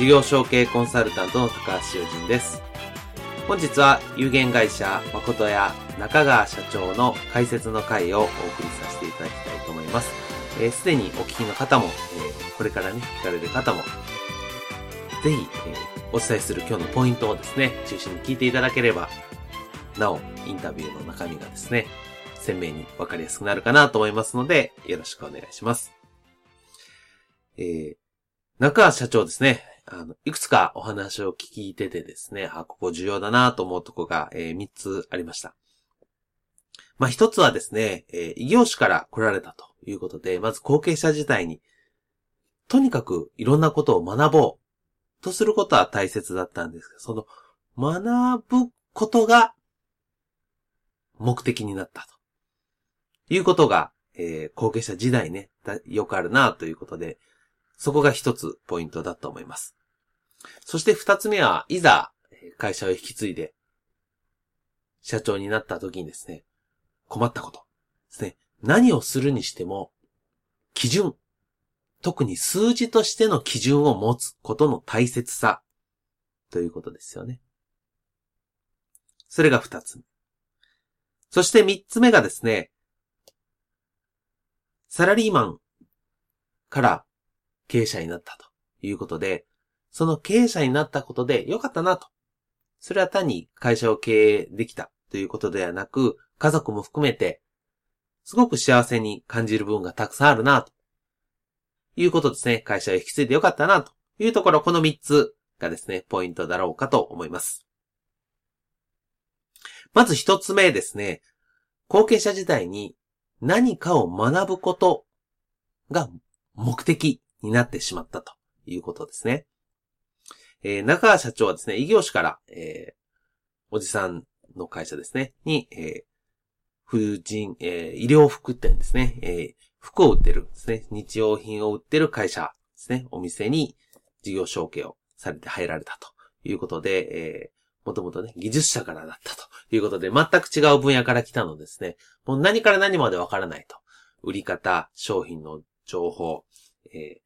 事業承継コンサルタントの高橋修人です。本日は有限会社誠や中川社長の解説の回をお送りさせていただきたいと思います。す、えー、で、にお聞きの方も、えー、これからね、聞かれる方も、ぜひ、えー、お伝えする今日のポイントをですね、中心に聞いていただければ、なお、インタビューの中身がですね、鮮明にわかりやすくなるかなと思いますので、よろしくお願いします。えー、中川社長ですね。あの、いくつかお話を聞いててですね、あ、ここ重要だなと思うとこが、えー、3つありました。まあ、1つはですね、えー、異業種から来られたということで、まず後継者自体に、とにかくいろんなことを学ぼうとすることは大切だったんですけど、その学ぶことが目的になったということが、えー、後継者時代ね、よくあるなということで、そこが一つポイントだと思います。そして二つ目は、いざ会社を引き継いで、社長になった時にですね、困ったことですね。何をするにしても、基準、特に数字としての基準を持つことの大切さ、ということですよね。それが二つ目。そして三つ目がですね、サラリーマンから経営者になったということで、その経営者になったことで良かったなと。それは単に会社を経営できたということではなく、家族も含めて、すごく幸せに感じる部分がたくさんあるなと。いうことですね。会社を引き継いで良かったなというところ、この3つがですね、ポイントだろうかと思います。まず1つ目ですね。後継者時代に何かを学ぶことが目的になってしまったということですね。えー、中川社長はですね、異業種から、えー、おじさんの会社ですね、に、えー、婦人、えー、医療服店ですね、えー、服を売ってるですね、日用品を売ってる会社ですね、お店に事業承継をされて入られたということで、えー、もともとね、技術者からだったということで、全く違う分野から来たのですね、もう何から何までわからないと。売り方、商品の情報、えー、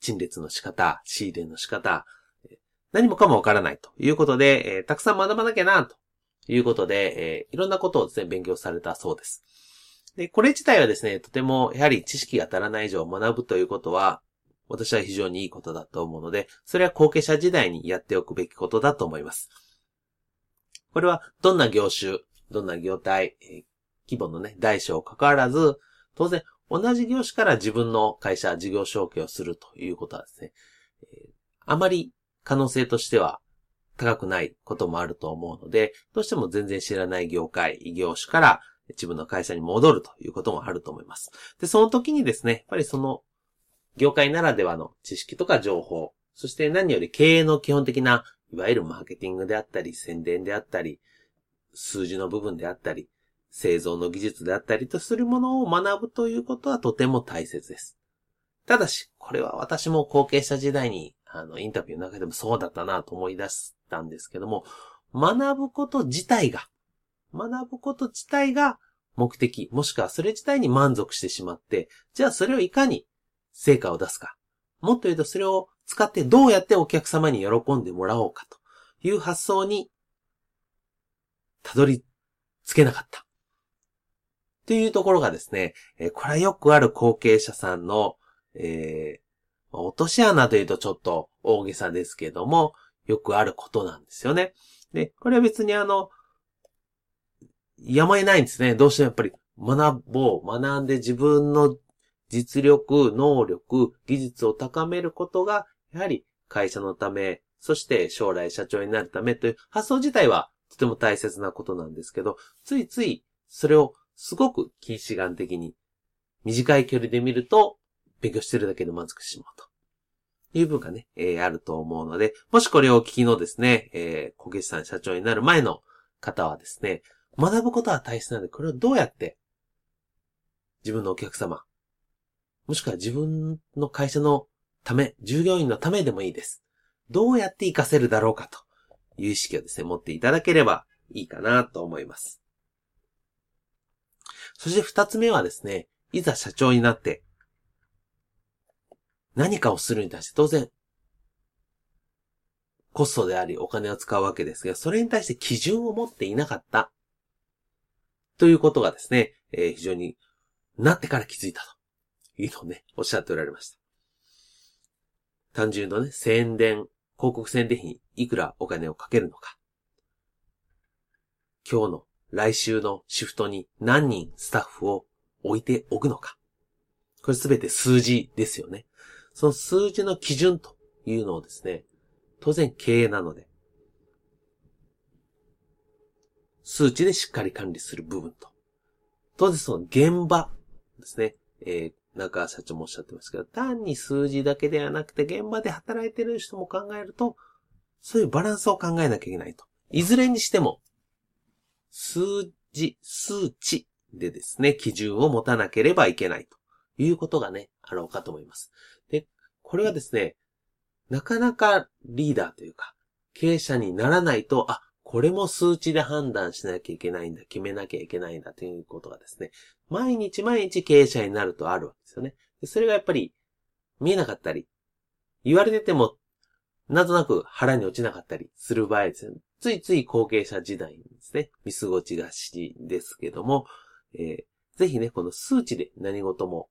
陳列の仕方、仕入れの仕方、何もかもわからないということで、えー、たくさん学ばなきゃな、ということで、えー、いろんなことをですね、勉強されたそうです。で、これ自体はですね、とても、やはり知識が足らない以上学ぶということは、私は非常にいいことだと思うので、それは後継者時代にやっておくべきことだと思います。これは、どんな業種、どんな業態、えー、規模のね、大小関わらず、当然、同じ業種から自分の会社、事業承継をするということはですね、えー、あまり可能性としては高くないこともあると思うので、どうしても全然知らない業界、異業種から自分の会社に戻るということもあると思います。で、その時にですね、やっぱりその業界ならではの知識とか情報、そして何より経営の基本的な、いわゆるマーケティングであったり、宣伝であったり、数字の部分であったり、製造の技術であったりとするものを学ぶということはとても大切です。ただし、これは私も後継者時代に、あの、インタビューの中でもそうだったなと思い出したんですけども、学ぶこと自体が、学ぶこと自体が目的、もしくはそれ自体に満足してしまって、じゃあそれをいかに成果を出すか。もっと言うとそれを使ってどうやってお客様に喜んでもらおうかという発想にたどり着けなかった。というところがですね、えこれはよくある後継者さんの、えー、落とし穴というとちょっと大げさですけども、よくあることなんですよね。で、これは別にあの、やむを得ないんですね。どうしてもやっぱり学ぼう、学んで自分の実力、能力、技術を高めることが、やはり会社のため、そして将来社長になるためという発想自体はとても大切なことなんですけど、ついついそれをすごく近視眼的に短い距離で見ると勉強してるだけで満足してしまうと。いう部分がね、えー、あると思うので、もしこれをお聞きのですね、えー、小岸さん社長になる前の方はですね、学ぶことは大切なので、これをどうやって自分のお客様、もしくは自分の会社のため、従業員のためでもいいです。どうやって活かせるだろうかという意識をですね、持っていただければいいかなと思います。そして二つ目はですね、いざ社長になって、何かをするに対して当然、コストでありお金を使うわけですが、それに対して基準を持っていなかった。ということがですね、えー、非常になってから気づいたというのをね、おっしゃっておられました。単純のね、宣伝、広告宣伝費にいくらお金をかけるのか。今日の、来週のシフトに何人スタッフを置いておくのか。これすべて数字ですよね。その数字の基準というのをですね、当然経営なので、数値でしっかり管理する部分と、当然その現場ですね、えー、中社長もおっしゃってますけど、単に数字だけではなくて現場で働いてる人も考えると、そういうバランスを考えなきゃいけないと。いずれにしても、数字、数値でですね、基準を持たなければいけないということがね、あろうかと思います。で、これはですね、なかなかリーダーというか、経営者にならないと、あ、これも数値で判断しなきゃいけないんだ、決めなきゃいけないんだということがですね、毎日毎日経営者になるとあるわけですよね。でそれがやっぱり見えなかったり、言われてても、なんとなく腹に落ちなかったりする場合ですね。ついつい後継者時代にですね、見過ごちがちですけども、えー、ぜひね、この数値で何事も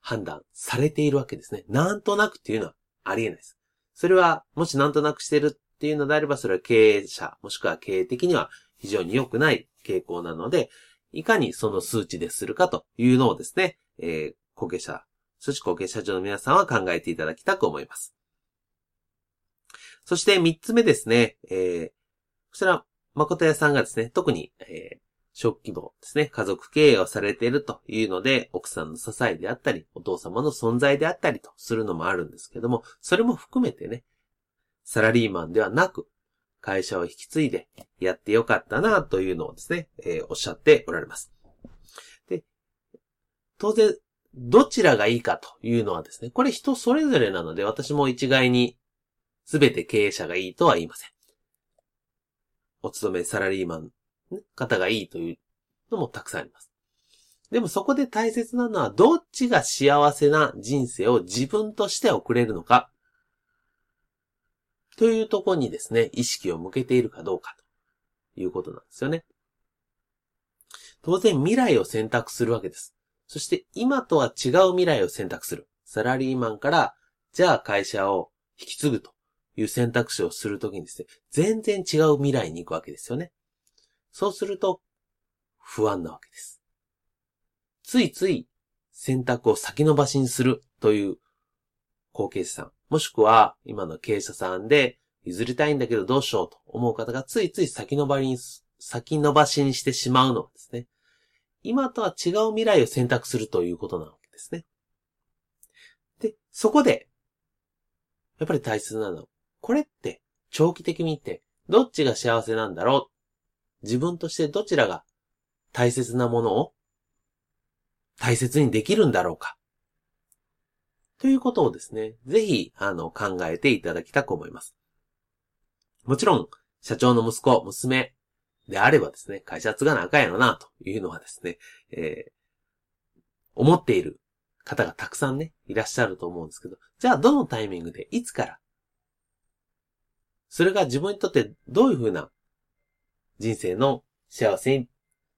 判断されているわけですね。なんとなくっていうのはありえないです。それは、もしなんとなくしてるっていうのであれば、それは経営者、もしくは経営的には非常に良くない傾向なので、いかにその数値でするかというのをですね、えー、後継者、そして後継社長の皆さんは考えていただきたく思います。そして三つ目ですね、えー、こちら、誠屋さんがですね、特に、えー、小規模ですね、家族経営をされているというので、奥さんの支えであったり、お父様の存在であったりとするのもあるんですけども、それも含めてね、サラリーマンではなく、会社を引き継いでやってよかったなというのをですね、えー、おっしゃっておられます。で、当然、どちらがいいかというのはですね、これ人それぞれなので私も一概に全て経営者がいいとは言いません。お勤めサラリーマン方がいいというのもたくさんあります。でもそこで大切なのはどっちが幸せな人生を自分として送れるのかというとこにですね、意識を向けているかどうかということなんですよね。当然未来を選択するわけです。そして今とは違う未来を選択する。サラリーマンから、じゃあ会社を引き継ぐという選択肢をするときにですね、全然違う未来に行くわけですよね。そうすると、不安なわけです。ついつい選択を先延ばしにするという後継者さん、もしくは今の経営者さんで譲りたいんだけどどうしようと思う方がついつい先延ばしに、先延ばしにしてしまうのはですね、今とは違う未来を選択するということなわけですね。で、そこで、やっぱり大切なのは、これって長期的に見て、どっちが幸せなんだろう自分としてどちらが大切なものを大切にできるんだろうかということをですね、ぜひ、あの、考えていただきたく思います。もちろん、社長の息子、娘であればですね、会社継がなあかんやろな、というのはですね、えー、思っている方がたくさんね、いらっしゃると思うんですけど、じゃあどのタイミングで、いつから、それが自分にとってどういうふうな人生の幸せに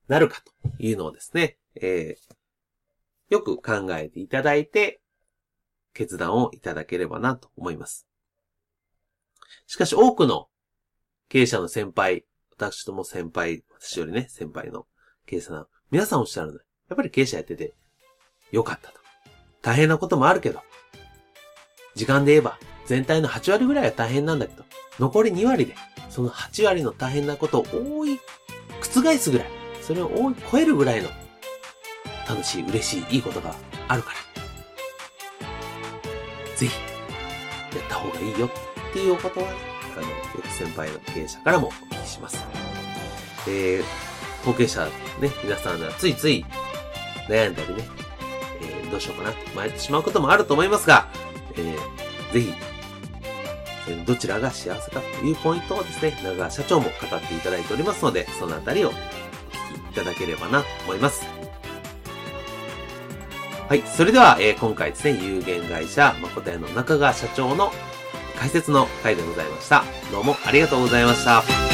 なるかというのをですね、えー、よく考えていただいて、決断をいただければなと思います。しかし多くの経営者の先輩、私とも先輩、私よりね、先輩の経営者さん、皆さんおっしゃるの。やっぱり経営者やってて、よかったと。大変なこともあるけど、時間で言えば、全体の8割ぐらいは大変なんだけど、残り2割で、その8割の大変なことを多い、覆すぐらい、それを多い、超えるぐらいの、楽しい、嬉しい、いいことがあるから、ぜひ、やった方がいいよっていうおことは、あの、よく先輩の経営者からもお聞きします。えー、後継者ね、皆さんはついつい悩んだりね、えー、どうしようかな迷ってしまうこともあると思いますが、えー、ぜひ、どちらが幸せかというポイントをですね、長川社長も語っていただいておりますので、そのあたりをお聞きいただければなと思います。はい。それでは、えー、今回ですね、有限会社誠屋の中川社長の解説の回でございました。どうもありがとうございました。